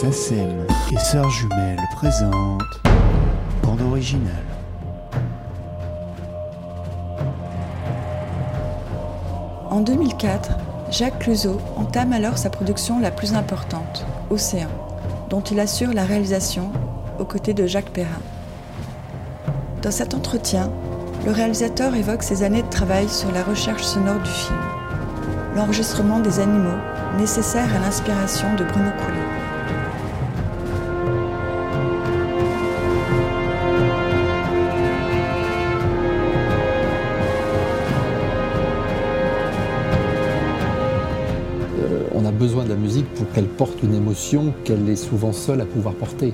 SACEM et Sœurs Jumelles présentent Bande originale. En 2004, Jacques Clouseau entame alors sa production la plus importante, Océan, dont il assure la réalisation aux côtés de Jacques Perrin. Dans cet entretien, le réalisateur évoque ses années de travail sur la recherche sonore du film, l'enregistrement des animaux nécessaires à l'inspiration de Bruno Coulet. Pour qu'elle porte une émotion qu'elle est souvent seule à pouvoir porter.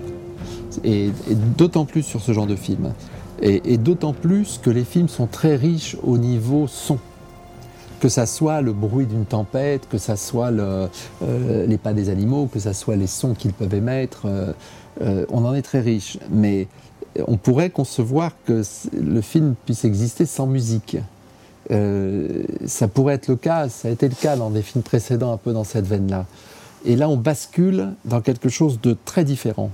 Et, d'autant plus sur ce genre de film. Et, d'autant plus que les films sont très riches au niveau son. Que ça soit le bruit d'une tempête, que ça soit euh, les pas des animaux, que ça soit les sons qu'ils peuvent émettre, euh, euh, on en est très riche. Mais on pourrait concevoir que le film puisse exister sans musique. Ça pourrait être le cas, ça a été le cas dans des films précédents, un peu dans cette veine-là. Et là, on bascule dans quelque chose de très différent.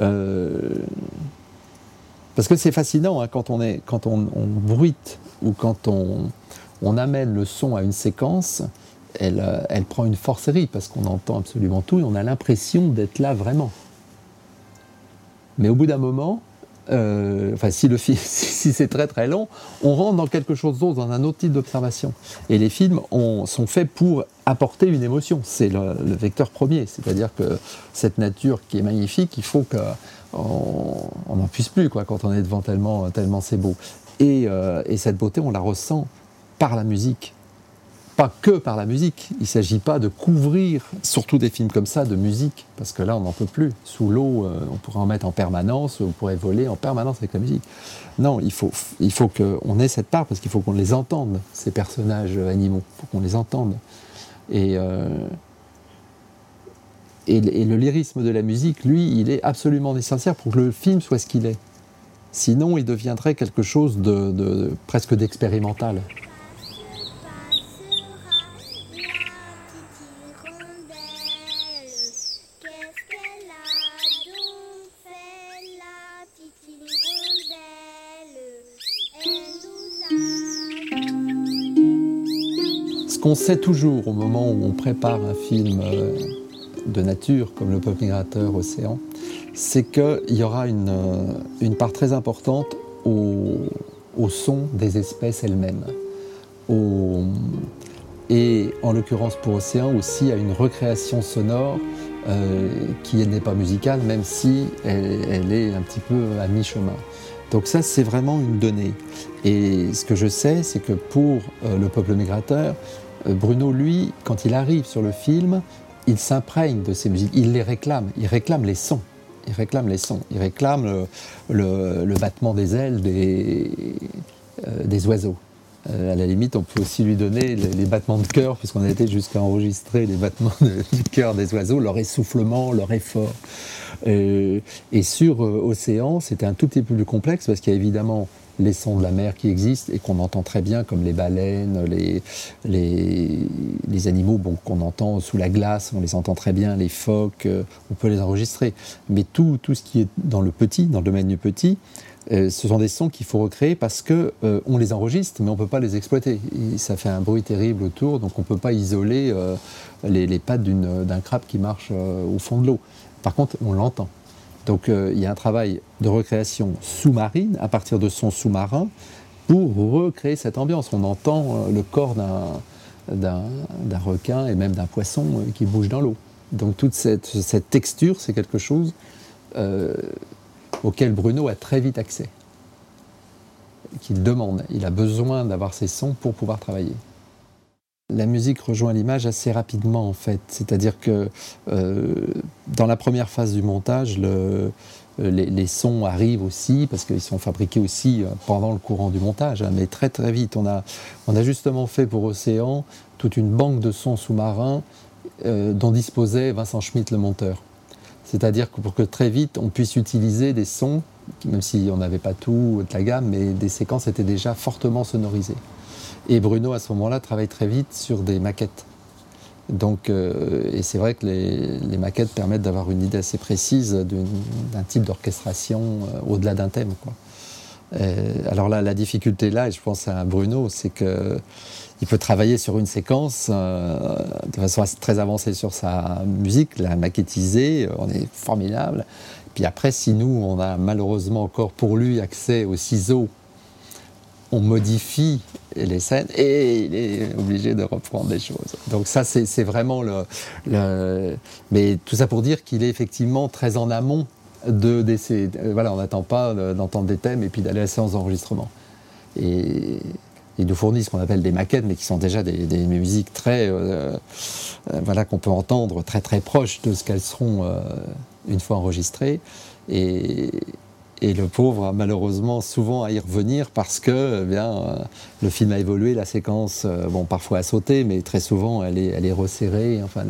Euh, parce que c'est fascinant hein, quand on, est, on, bruite ou quand on, on, amène le son à une séquence, elle, euh, elle prend une force série parce qu'on entend absolument tout et on a l'impression d'être là vraiment. Mais au bout d'un moment, euh, enfin si c'est très très long, on rentre dans quelque chose d'autre, dans un autre type d'observation. Et les films ont, sont faits pour apporter une émotion. C'est le, vecteur premier, c'est-à-dire que cette nature qui est magnifique, il faut qu'on n'en puisse plus quoi, quand on est devant tellement, tellement c'est beau. Et, euh, et cette beauté, on la ressent par la musique pas que par la musique. Il ne s'agit pas de couvrir, surtout des films comme ça, de musique, parce que là, on n'en peut plus. Sous l'eau, euh, on pourrait en mettre en permanence, on pourrait voler en permanence avec la musique. Non, il faut, il faut qu'on ait cette part, parce qu'il faut qu'on les entende, ces personnages animaux. Il faut qu'on les entende. Et, euh, et, et, le lyrisme de la musique, lui, il est absolument nécessaire pour que le film soit ce qu'il est. Sinon, il deviendrait quelque chose de presque d'expérimental. Qu'on sait toujours au moment où on prépare un film euh, de nature, comme Le peuple migrateur, Océan, c'est qu'il y aura une, euh, une, part très importante au, son des espèces elles-mêmes. Et en l'occurrence pour Océan aussi à une recréation sonore euh, qui n'est pas musicale, même si elle, est un petit peu à mi-chemin. Donc ça, c'est vraiment une donnée. Et ce que je sais, c'est que pour le peuple migrateur, Bruno, lui, quand il arrive sur le film, il s'imprègne de ces musiques, il les réclame, il réclame les sons. Il réclame les sons, il réclame le, battement des ailes des, euh, oiseaux. Euh, à la limite, on peut aussi lui donner les, battements de cœur, puisqu'on a été jusqu'à enregistrer les battements du cœur des oiseaux, leur essoufflement, leur effort. Euh, et sur euh, Océan, c'était un tout petit peu plus complexe, parce qu'il y a évidemment les sons de la mer qui existent et qu'on entend très bien, comme les baleines, les, animaux qu'on entend sous la glace, on les entend très bien, les phoques, euh, on peut les enregistrer. Mais tout, ce qui est dans le petit, dans le domaine du petit, euh, ce sont des sons qu'il faut recréer parce que euh, on les enregistre, mais on ne peut pas les exploiter. Ça fait un bruit terrible autour, donc on ne peut pas isoler euh, les, pattes d'un crabe qui marche au fond de l'eau. Par contre, on l'entend. Donc euh, il y a un travail de recréation sous-marine à partir de sons sous-marins pour recréer cette ambiance. On entend euh, le corps d'un requin et même d'un poisson euh, qui bouge dans l'eau. Donc toute cette, texture, c'est quelque chose auquel Bruno a très vite accès, qu'il demande. Il a besoin d'avoir ces sons pour pouvoir travailler la musique rejoint l'image assez rapidement en fait. C'est-à-dire que euh, dans la première phase du montage, le, les, sons arrivent aussi parce qu'ils sont fabriqués aussi pendant le courant du montage, hein, mais très très vite. On a, justement fait pour Océan toute une banque de sons sous-marins euh, dont disposait Vincent Schmitt le monteur. C'est-à-dire que pour que très vite on puisse utiliser des sons, même si on n'avait pas tout de la gamme, mais des séquences étaient déjà fortement sonorisées. Et Bruno, à ce moment-là, travaille très vite sur des maquettes. Donc, et c'est vrai que les, maquettes permettent d'avoir une idée assez précise d'un type d'orchestration au-delà d'un thème. Quoi. alors là, la difficulté là, et je pense à Bruno, c'est que il peut travailler sur une séquence euh, de façon très avancée sur sa musique, la maquettiser, on est formidable. Puis après, si nous, on a malheureusement encore pour lui accès aux ciseaux, on modifie les scènes et il est obligé de reprendre des choses. Donc ça, c'est vraiment le, Mais tout ça pour dire qu'il est effectivement très en amont de d'essayer. Voilà, on n'attend pas d'entendre des thèmes et puis d'aller à la séance d'enregistrement. Et ils nous fournissent ce qu'on appelle des maquettes, mais qui sont déjà des, musiques très, euh, euh, voilà, qu'on peut entendre très très proches de ce qu'elles seront euh, une fois enregistrées. Et, le pauvre a malheureusement souvent à y revenir parce que eh bien, le film a évolué, la séquence, bon, parfois a sauté, mais très souvent elle est, elle est resserrée. Enfin,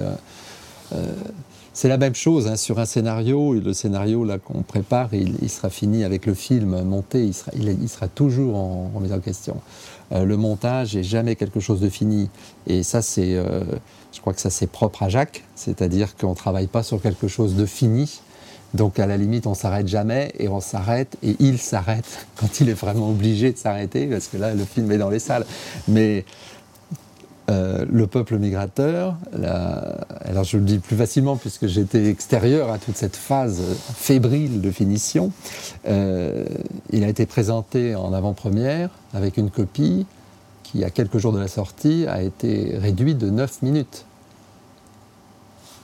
c'est la même chose hein, sur un scénario. Le scénario là qu'on prépare, il, sera fini avec le film monté. Il sera, il, sera toujours en, en question. Euh, le montage est jamais quelque chose de fini. Et ça, c'est, euh, je crois que ça c'est propre à Jacques, c'est-à-dire qu'on travaille pas sur quelque chose de fini. Donc à la limite, on s'arrête jamais et on s'arrête et il s'arrête quand il est vraiment obligé de s'arrêter parce que là, le film est dans les salles. Mais euh, le peuple migrateur, alors je le dis plus facilement puisque j'étais extérieur à toute cette phase fébrile de finition, euh, il a été présenté en avant-première avec une copie qui, à quelques jours de la sortie, a été réduite de 9 minutes.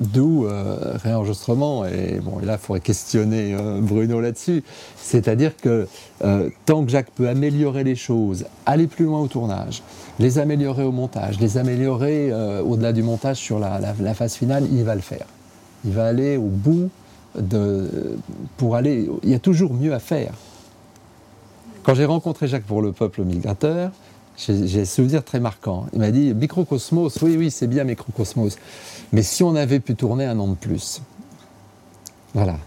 D'où euh, réenregistrement, et bon, là, il faudrait questionner euh, Bruno là-dessus. C'est-à-dire que euh, tant que Jacques peut améliorer les choses, aller plus loin au tournage, les améliorer au montage, les améliorer au-delà du montage sur la, phase finale, il va le faire. Il va aller au bout de. pour aller. Il y a toujours mieux à faire. Quand j'ai rencontré Jacques pour le peuple migrateur, j'ai un souvenir très marquant. Il m'a dit Microcosmos, oui, oui, c'est bien Microcosmos. Mais si on avait pu tourner un an de plus. Voilà.